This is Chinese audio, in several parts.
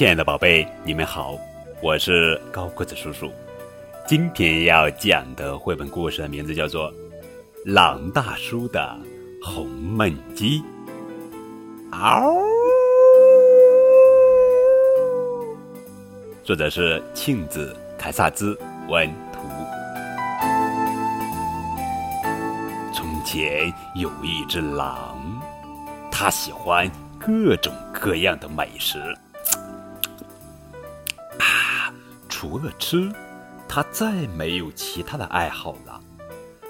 亲爱的宝贝，你们好，我是高个子叔叔。今天要讲的绘本故事的名字叫做《狼大叔的红焖鸡》。嗷！作者是庆子凯萨兹文图。从前有一只狼，它喜欢各种各样的美食。除了吃。他再没有其他的爱好了，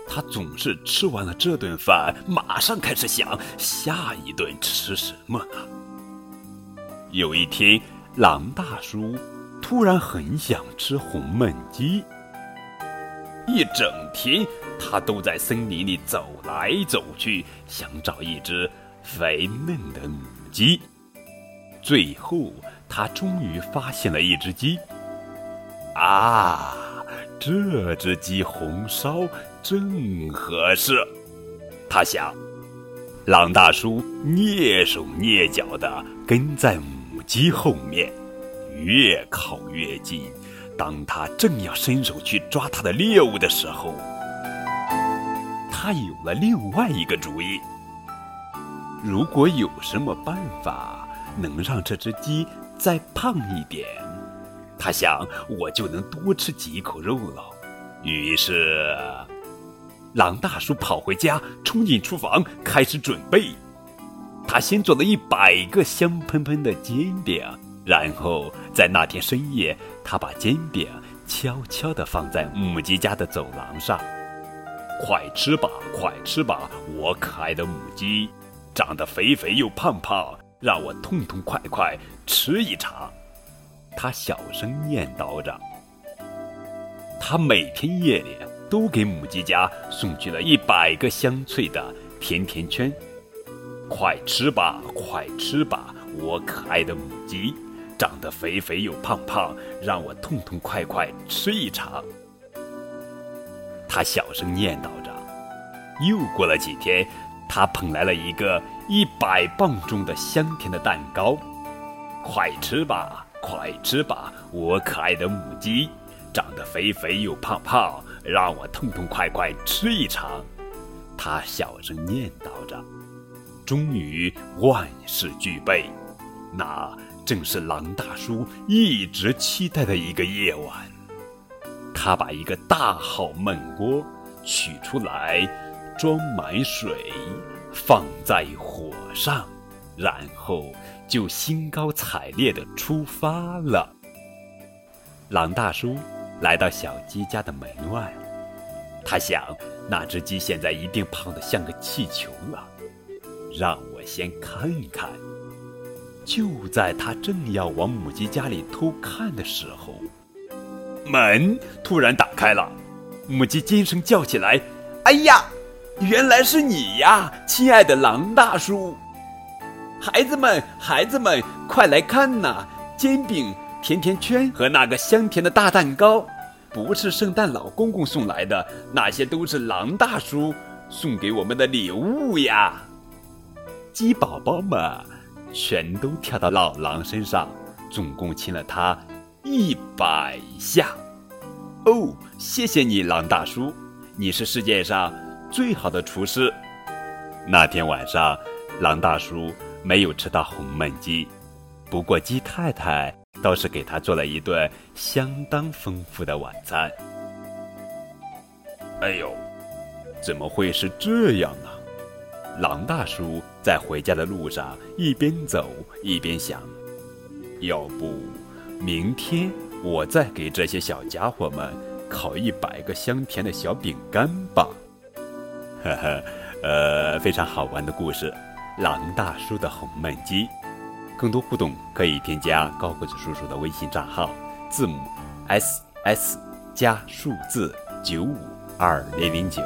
他总是吃完了这顿饭，马上开始想下一顿吃什么呢？有一天，狼大叔突然很想吃红焖鸡，一整天他都在森林里走来走去，想找一只肥嫩的母鸡。最后，他终于发现了一只鸡，啊！这只鸡红烧正合适，他想。狼大叔蹑手蹑脚地跟在母鸡后面，越靠越近。当他正要伸手去抓它的猎物的时候，他有了另外一个主意。如果有什么办法能让这只鸡再胖一点？他想，我就能多吃几口肉了。于是，狼大叔跑回家，冲进厨房，开始准备。他先做了一百个香喷喷的煎饼，然后在那天深夜，他把煎饼悄悄地放在母鸡家的走廊上。快吃吧，快吃吧，我可爱的母鸡，长得肥肥又胖胖，让我痛痛快快吃一场。他小声念叨着，他每天夜里都给母鸡家送去了一百个香脆的甜甜圈。快吃吧，快吃吧，我可爱的母鸡，长得肥肥又胖胖，让我痛痛快快吃一场。他小声念叨着。又过了几天，他捧来了一个一百磅重的香甜的蛋糕。快吃吧！快吃吧，我可爱的母鸡，长得肥肥又胖胖，让我痛痛快快吃一场。他小声念叨着。终于万事俱备，那正是狼大叔一直期待的一个夜晚。他把一个大号焖锅取出来，装满水，放在火上。然后就兴高采烈地出发了。狼大叔来到小鸡家的门外，他想，那只鸡现在一定胖得像个气球了。让我先看一看。就在他正要往母鸡家里偷看的时候，门突然打开了，母鸡尖声叫起来：“哎呀，原来是你呀，亲爱的狼大叔！”孩子们，孩子们，快来看呐！煎饼、甜甜圈和那个香甜的大蛋糕，不是圣诞老公公送来的，那些都是狼大叔送给我们的礼物呀！鸡宝宝们全都跳到老狼身上，总共亲了他一百下。哦，谢谢你，狼大叔，你是世界上最好的厨师。那天晚上，狼大叔。没有吃到红焖鸡，不过鸡太太倒是给他做了一顿相当丰富的晚餐。哎呦，怎么会是这样呢？狼大叔在回家的路上一边走一边想：要不明天我再给这些小家伙们烤一百个香甜的小饼干吧。呵呵，呃，非常好玩的故事。狼大叔的红焖鸡，更多互动可以添加高个子叔叔的微信账号，字母 S S 加数字九五二零零九。